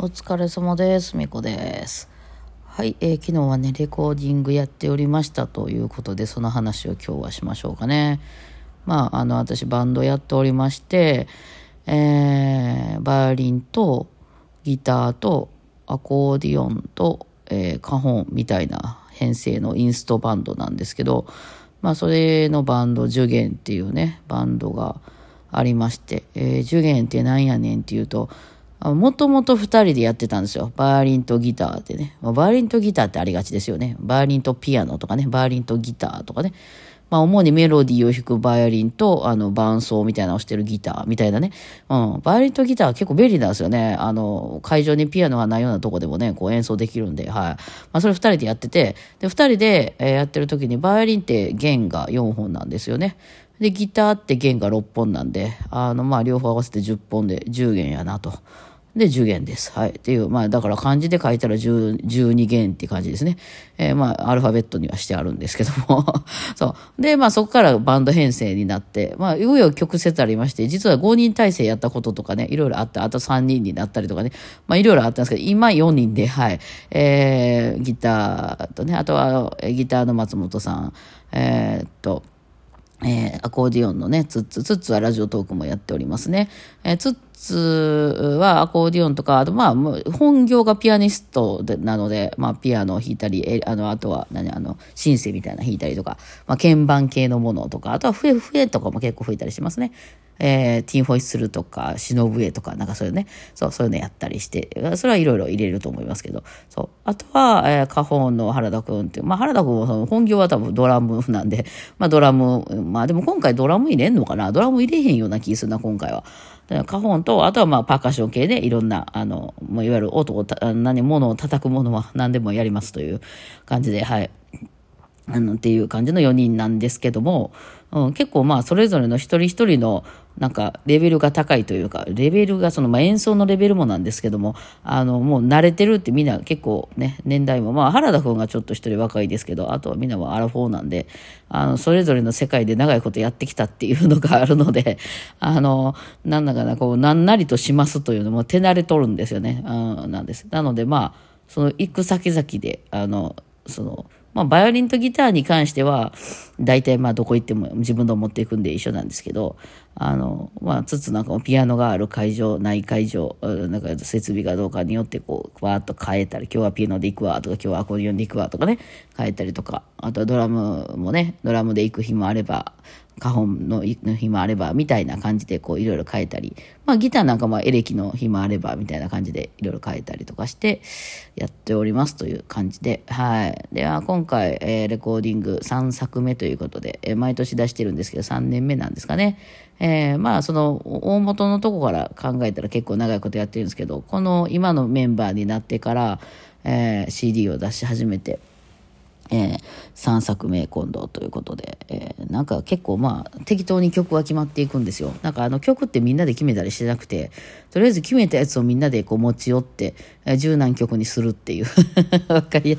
お疲れ様です。みこです。はい、えー昨日はね、レコーディングやっておりましたということで、その話を今日はしましょうかね。まあ、あの、私バンドやっておりまして、えーバイオリンとギターとアコーディオンと、えーカホンみたいな編成のインストバンドなんですけど、まあ、それのバンド、ジュゲンっていうね、バンドがありまして、えー、ジュゲンってなんやねんっていうと、もともと二人でやってたんですよ。バイオリンとギターでね。バイオリンとギターってありがちですよね。バイオリンとピアノとかね。バイオリンとギターとかね。まあ、主にメロディーを弾くバイオリンと、あの、伴奏みたいなのをしてるギターみたいなね。うん。バイオリンとギターは結構便利なんですよね。あの、会場にピアノがないようなとこでもね、こう演奏できるんで、はい。まあ、それ二人でやってて、で、二人で、やってる時に、バイオリンって弦が4本なんですよね。で、ギターって弦が6本なんで、あの、まあ、両方合わせて10本で10弦やなと。で、10弦です。はい。っていう、まあ、だから漢字で書いたら10 12弦って感じですね。えーまあ、アルファベットにはしてあるんですけども。そう。で、まあ、そこからバンド編成になって、まあ、紆余曲折ありまして、実は5人体制やったこととかね、いろいろあって、あと3人になったりとかね、まあ、いろいろあったんですけど、今4人で、はい。えー、ギターとね、あとは、ギターの松本さん、えーっと、えーアコーディオンのね、ツッツ、ツッツはラジオトークもやっておりますね。えーツッツはアコーディオンとか、あとまあ、本業がピアニストでなので、まあ、ピアノを弾いたり、えあの、あとは、何、あの、シンセみたいな弾いたりとか、まあ、鍵盤系のものとか、あとは笛、笛とかも結構吹いたりしますね。えーティンホイッスルとか、シノブエとか、なんかそういうね、そう、そういうのやったりして、それはいろいろ入れると思いますけど、そう。あとは、えー、カホンの原田くんっていう、まあ、原田くんはその本業は多分ドラムなんで、まあ、ドラム、まあ、でも今回ドラム入れんのかな？ドラム入れへんような気するな、今回は。カホンと、あとはまあ、パーカッション系でいろんな、あの、もういわゆる音をた、何、物を叩くものは何でもやりますという感じで、はい。あの、っていう感じの4人なんですけども、うん、結構まあ、それぞれの一人一人の、なんか、レベルが高いというか、レベルが、その、まあ、演奏のレベルもなんですけども、あの、もう慣れてるってみんな結構ね、年代も、まあ、原田くんがちょっと一人若いですけど、あとはみんなはアラフォーなんで、あの、それぞれの世界で長いことやってきたっていうのがあるので、あの、なんだかな、こう、なんなりとしますというのも手慣れとるんですよね。うん、なんです。なので、まあ、その、行く先々で、あの、その、まあ、バイオリンとギターに関しては、大体まあどこ行っても自分の持っていくんで一緒なんですけど、あの、まあ、つつなんかもピアノがある会場、ない会場、なんか設備がどうかによってこう、わーっと変えたり、今日はピアノで行くわとか、今日はアコーディオンで行くわとかね、変えたりとか、あとはドラムもね、ドラムで行く日もあれば、カホンの日もあれば、みたいな感じでこういろいろ変えたり、まあギターなんかもエレキの日もあれば、みたいな感じでいろいろ変えたりとかしてやっておりますという感じで、はい。では今回、えーレコーディング3作目ということで、えー毎年出してるんですけど3年目なんですかね。えーまあその大元のとこから考えたら結構長いことやってるんですけど、この今のメンバーになってから、えー CD を出し始めて、えー3作目今度ということで、えーなんか結構まあ適当に曲は決まっていくんですよ。なんかあの曲ってみんなで決めたりしてなくて、とりあえず決めたやつをみんなでこう持ち寄って、えー柔軟曲にするっていう わかりや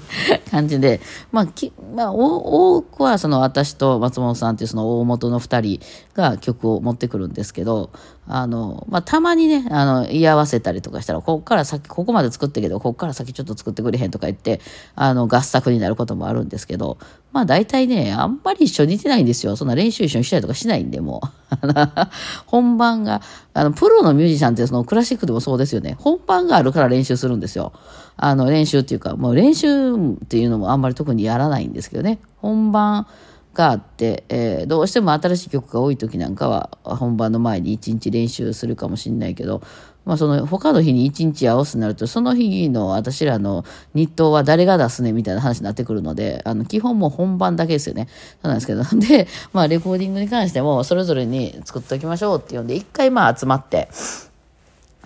感じで、まあ、きまあ、多くはその私と松本さんっていうその大元の2人が曲を持ってくるんですけど、あの、まあ、たまにね、あの、言い合わせたりとかしたら、ここから先、ここまで作ってけど、ここから先ちょっと作ってくれへんとか言って、あの、合作になることもあるんですけど、まあ大体ね、あんまり一緒にいてないんですよ。そんな練習一緒にしたりとかしないんで、もう。本番が、あの、プロのミュージシャンってそのクラシックでもそうですよね。本番があるから練習するんですよ。あの、練習っていうか、もう練習っていうのもあんまり特にやらないんですけどね。本番があって、えーどうしても新しい曲が多い時なんかは本番の前に一日練習するかもしれないけど、まあその他の日に一日合わすになると、その日の私らの日当は誰が出すねみたいな話になってくるので、あの基本もう本番だけですよね。そうなんですけど。で、まあレコーディングに関してもそれぞれに作っておきましょうっていうんで、一回まあ集まって、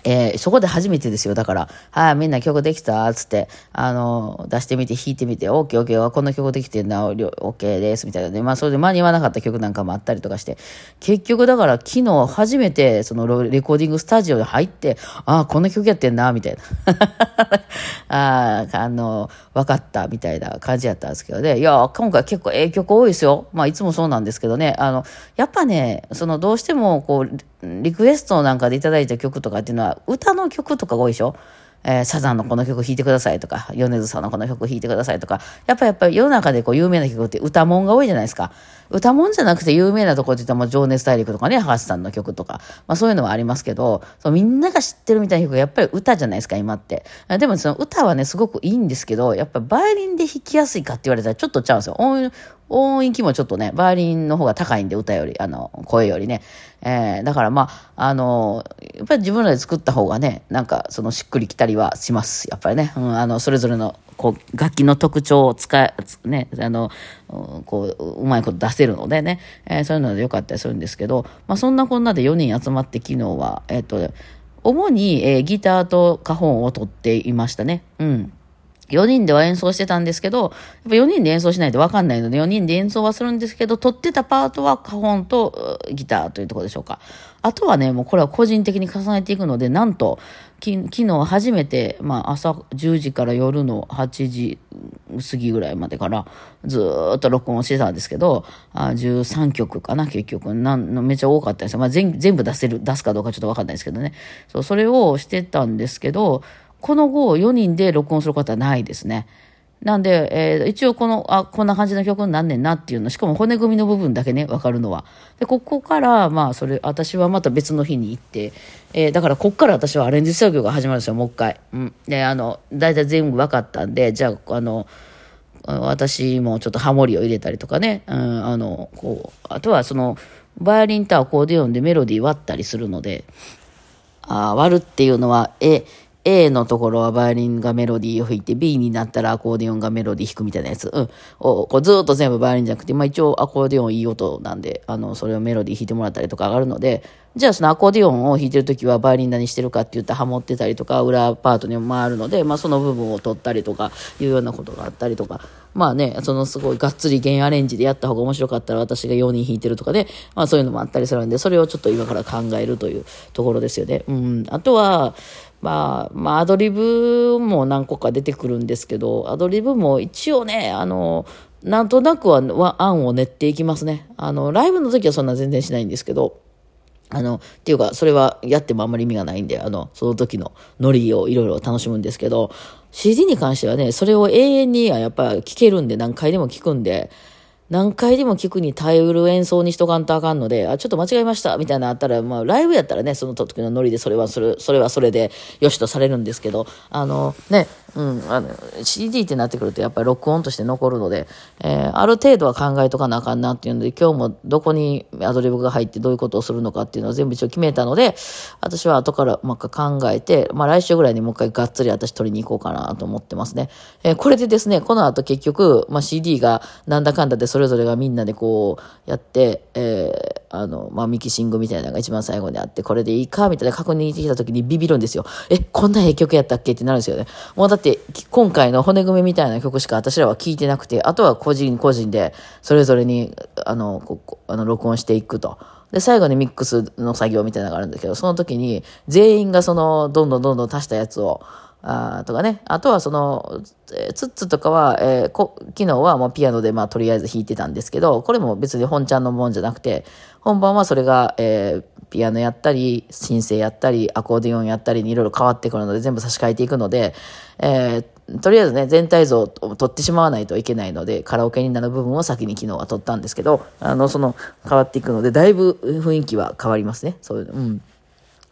えーそこで初めてですよ。だから、はい、みんな曲できたつって、あの、出してみて弾いてみて、オッケーオッケー、こんな曲できてんな、オッケーです、みたいなね。まあ、それで間に合わなかった曲なんかもあったりとかして、結局だから昨日初めて、そのレコーディングスタジオに入って、ああ、こんな曲やってんな、みたいな。ああ、あの、分かった、みたいな感じやったんですけどね。いや、今回結構ええ曲多いですよ。まあ、いつもそうなんですけどね。あの、やっぱね、その、どうしても、こう、リクエストなんかでいただいた曲とかっていうのは、歌の曲とかが多いでしょ？えー、サザンのこの曲弾いてくださいとか、米津さんのこの曲弾いてくださいとか、やっぱやっぱり世の中でこう有名な曲って歌もんが多いじゃないですか。歌もんじゃなくて有名なとこって言ったらもう情熱大陸とかね、博士さんの曲とか、まあそういうのはありますけど、そうみんなが知ってるみたいな曲やっぱり歌じゃないですか、今って。でもその歌はね、すごくいいんですけど、やっぱバイオリンで弾きやすいかって言われたらちょっとちゃうんですよ。音音域もちょっとね、バイオリンの方が高いんで、歌より、あの、声よりね。えー、だからまあ、あの、やっぱり自分らで作った方がね、なんかそのしっくりきたりはします。やっぱりね。うん、あの、それぞれの、こう、楽器の特徴を使い、ね、あの、こう、うまいこと出せるのでね、えー、そういうので良かったりするんですけど、まあそんなこんなで4人集まって昨日は、えっ、と、主に、えー、ギターとカホンを取っていましたね。うん。4人では演奏してたんですけど、やっぱ4人で演奏しないとわかんないので、4人で演奏はするんですけど、撮ってたパートはカホンとギターというところでしょうか。あとはね、もうこれは個人的に重ねていくので、なんと、き昨日初めて、まあ朝10時から夜の8時過ぎぐらいまでからずっと録音してたんですけど、あ13曲かな、結局。なんのめっちゃ多かったんですよ。まあ全全部出せる、出すかどうかちょっとわかんないですけどね。そう、それをしてたんですけど、この後4人で録音することはないですね。なんで、えー、一応この、あ、こんな感じの曲になんねんなっていうの、しかも骨組みの部分だけね、わかるのは。で、ここから、まあ、それ、私はまた別の日に行って、えー、だからこっから私はアレンジ作業が始まるんですよ、もう一回。うん。で、あの、大体全部分かったんで、じゃあ、あの、私もちょっとハモリを入れたりとかね、うん、あの、こう、あとはその、バイオリンとアコーディオンでメロディー割ったりするので、あ割るっていうのは、え、A のところはバイオリンがメロディーを弾いて、B になったらアコーディオンがメロディー弾くみたいなやつ。うん。をこうずっと全部バイオリンじゃなくて、まあ一応アコーディオンいい音なんで、あの、それをメロディー弾いてもらったりとか上がるので、じゃあそのアコーディオンを弾いてるときはバイオリン何してるかって言ったらハモってたりとか、裏パートにも回るので、まあその部分を取ったりとか、いうようなことがあったりとか、まあね、そのすごいがっつり弦アレンジでやった方が面白かったら私が4人弾いてるとかで、まあそういうのもあったりするんで、それをちょっと今から考えるというところですよね。うん。あとは、まあ、まあ、アドリブも何個か出てくるんですけど、アドリブも一応ね、あの、なんとなくは案を練っていきますね。あの、ライブの時はそんな全然しないんですけど、あの、っていうか、それはやってもあんまり意味がないんで、あの、その時のノリをいろいろ楽しむんですけど、CD に関してはね、それを永遠にやっぱ聴けるんで、何回でも聴くんで、何回でも聞くに耐えうる演奏にしとかんとあかんので、あ、ちょっと間違えましたみたいなあったら、まあ、ライブやったらね、その時のノリでそれはそれ、それはそれでよしとされるんですけど、あの、ね、うん、あの、CD ってなってくるとやっぱり録音として残るので、えー、ある程度は考えとかなあかんなっていうので、今日もどこにアドリブが入ってどういうことをするのかっていうのを全部一応決めたので、私は後からまあ考えて、まあ来週ぐらいにもう一回がっつり私取りに行こうかなと思ってますね。えー、これでですね、この後結局、まあ CD がなんだかんだでそれぞれがみんなでこうやって、えーあの、まあ、ミキシングみたいなのが一番最後にあって、これでいいかみたいな確認してきた時にビビるんですよ。え、こんなええ曲やったっけってなるんですよね。もうだって、今回の骨組みみたいな曲しか私らは聴いてなくて、あとは個人個人で、それぞれに、あの、ここあの、録音していくと。で、最後にミックスの作業みたいなのがあるんだけど、その時に全員がその、どんどんどんどん足したやつを、あとかね。あとはその、えー、ツッツとかは、えー、こ昨日はもうピアノでまあとりあえず弾いてたんですけど、これも別に本ちゃんのもんじゃなくて、本番はそれが、えー、ピアノやったり、シンセやったり、アコーディオンやったりにいろいろ変わってくるので全部差し替えていくので、えー、とりあえずね、全体像を取ってしまわないといけないので、カラオケになる部分を先に昨日は取ったんですけど、あの、その、変わっていくので、だいぶ雰囲気は変わりますね。そういう。うん。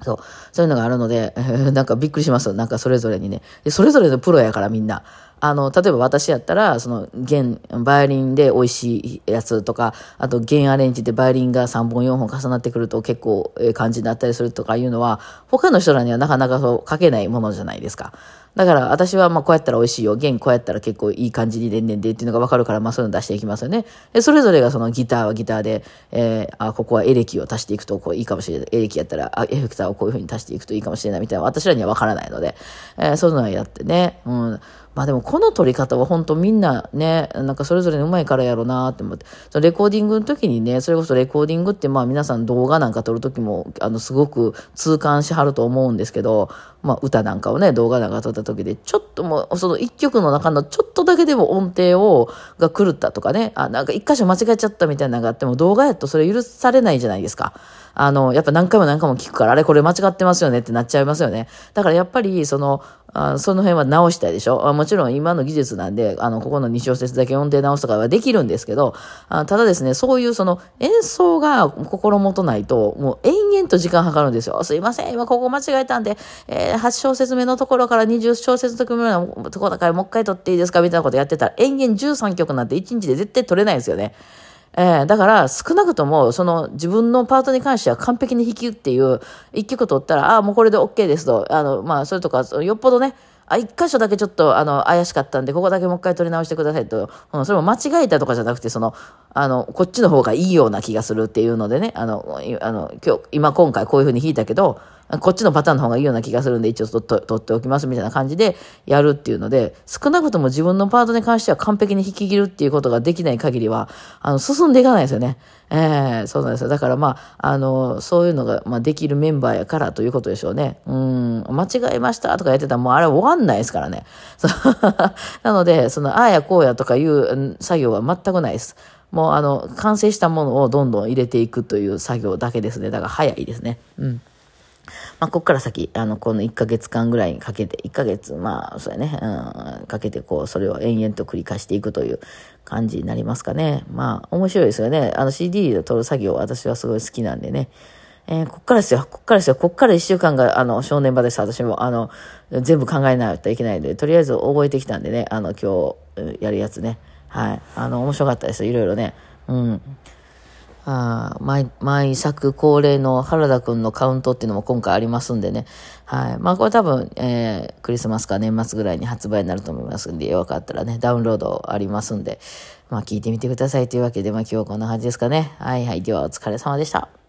そう。そういうのがあるので、なんかびっくりします。なんかそれぞれにね。で、それぞれのプロやからみんな。あの、例えば私やったら、その、弦、バイオリンで美味しいやつとか、あと弦アレンジでバイオリンが3本4本重なってくると結構ええ感じになったりするとかいうのは、他の人らにはなかなかそう書けないものじゃないですか。だから私はまあこうやったら美味しいよ。弦こうやったら結構いい感じにでんねんでっていうのがわかるから、まあそういうの出していきますよね。で、それぞれがそのギターはギターで、えー、あ、ここはエレキを足していくとこういいかもしれない。エレキやったら、あ、エフェクターをこういう風に足していくといいかもしれないみたいな、私らにはわからないので、えー、そういうのをやってね。うん。まあでもこの撮り方は本当みんなね、なんかそれぞれうまいからやろうなって思って。そのレコーディングの時にね、それこそレコーディングってまあ皆さん動画なんか撮る時も、あの、すごく痛感しはると思うんですけど、まあ、歌なんかをね、動画なんか撮った時で、ちょっともう、その一曲の中のちょっとだけでも音程を、が狂ったとかね、あ、なんか一箇所間違えちゃったみたいなのがあっても、動画やとそれ許されないじゃないですか。あの、やっぱ何回も何回も聞くから、あれこれ間違ってますよねってなっちゃいますよね。だからやっぱり、その、あその辺は直したいでしょ？あもちろん今の技術なんで、あの、ここの2小節だけ音程直すとかはできるんですけど、あただですね、そういうその演奏が心もとないと、もう延々と時間かかるんですよ。すいません、今ここ間違えたんで、えー、8小節目のところから20小節のところだからもう一回撮っていいですか？みたいなことやってたら、延々13曲なんて1日で絶対撮れないですよね。えー、だから少なくともその自分のパートに関しては完璧に引きっていう一曲取ったら、ああ、もうこれで OK ですと。あの、まあ、それとか、よっぽどね、あ、一箇所だけちょっと、あの、怪しかったんで、ここだけもう一回取り直してくださいと、うん、それも間違えたとかじゃなくて、その、あの、こっちの方がいいような気がするっていうのでね、あの、あの、今日、今今回こういうふうに弾いたけど、こっちのパターンの方がいいような気がするんで、一応取っておきますみたいな感じでやるっていうので、少なくとも自分のパートに関しては完璧に引き切るっていうことができない限りは、あの、進んでいかないですよね。ええー、そうなんですよ。だからまあ、あの、そういうのが、まあ、できるメンバーやからということでしょうね。うん、間違えましたとかやってたらもうあれ終わんないですからね。なので、その、ああやこうやとかいう作業は全くないです。もうあの、完成したものをどんどん入れていくという作業だけですね。だから早いですね。うん。まあ、こっから先、あの、この1ヶ月間ぐらいにかけて、1ヶ月、まあ、そうやね、うん、かけて、こう、それを延々と繰り返していくという感じになりますかね。まあ、面白いですよね。あの、CD で撮る作業、私はすごい好きなんでね。えー、こっからですよ、こっからですよ、こっから1週間が、あの、正念場です、私も。あの、全部考えないといけないので、とりあえず覚えてきたんでね、あの、今日、やるやつね。はい。あの、面白かったですいろいろね。うん。あ毎、毎作恒例の原田くんのカウントっていうのも今回ありますんでね。はい。まあこれ多分、えー、クリスマスか年末ぐらいに発売になると思いますんで、よかったらね、ダウンロードありますんで、まあ聞いてみてくださいというわけで、まあ今日はこんな感じですかね。はいはい。ではお疲れ様でした。